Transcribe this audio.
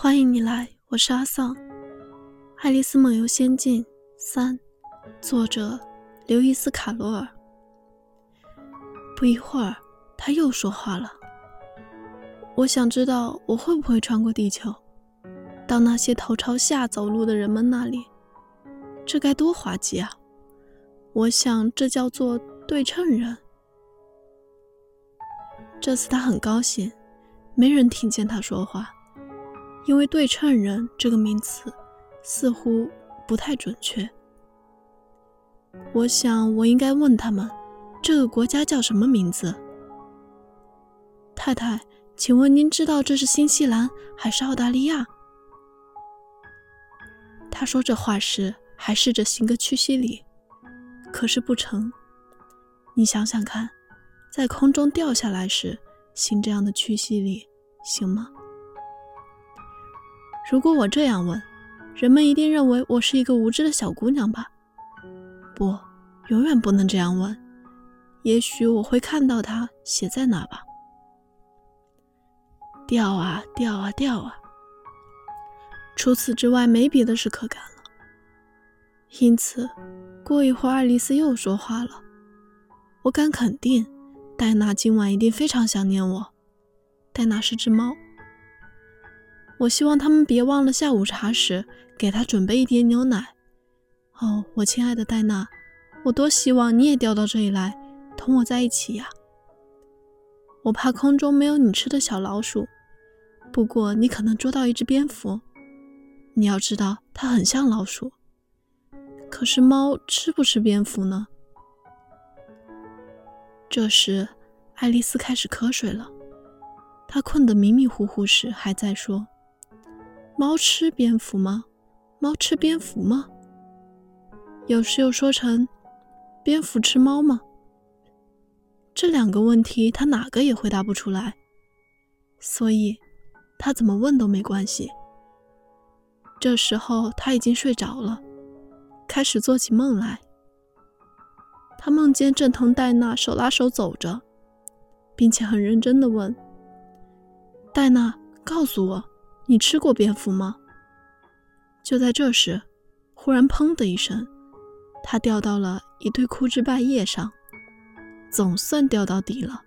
欢迎你来，我是阿丧，《爱丽丝梦游仙境三》，作者刘易斯·卡罗尔。不一会儿，他又说话了。我想知道我会不会穿过地球，到那些头朝下走路的人们那里，这该多滑稽啊！我想这叫做对称人。这次他很高兴，没人听见他说话。因为“对称人”这个名词似乎不太准确，我想我应该问他们，这个国家叫什么名字？太太，请问您知道这是新西兰还是澳大利亚？他说这话时还试着行个屈膝礼，可是不成。你想想看，在空中掉下来时行这样的屈膝礼，行吗？如果我这样问，人们一定认为我是一个无知的小姑娘吧？不，永远不能这样问。也许我会看到它写在哪吧。掉啊掉啊掉啊！除此之外，没别的事可干了。因此，过一会儿，爱丽丝又说话了。我敢肯定，戴娜今晚一定非常想念我。戴娜是只猫。我希望他们别忘了下午茶时给他准备一点牛奶。哦，我亲爱的戴娜，我多希望你也掉到这里来，同我在一起呀！我怕空中没有你吃的小老鼠，不过你可能捉到一只蝙蝠。你要知道，它很像老鼠。可是猫吃不吃蝙蝠呢？这时，爱丽丝开始瞌睡了。她困得迷迷糊糊时，还在说。猫吃蝙蝠吗？猫吃蝙蝠吗？有时又说成蝙蝠吃猫吗？这两个问题他哪个也回答不出来，所以他怎么问都没关系。这时候他已经睡着了，开始做起梦来。他梦见正同戴娜手拉手走着，并且很认真的问：“戴娜，告诉我。”你吃过蝙蝠吗？就在这时，忽然“砰”的一声，它掉到了一堆枯枝败叶上，总算掉到底了。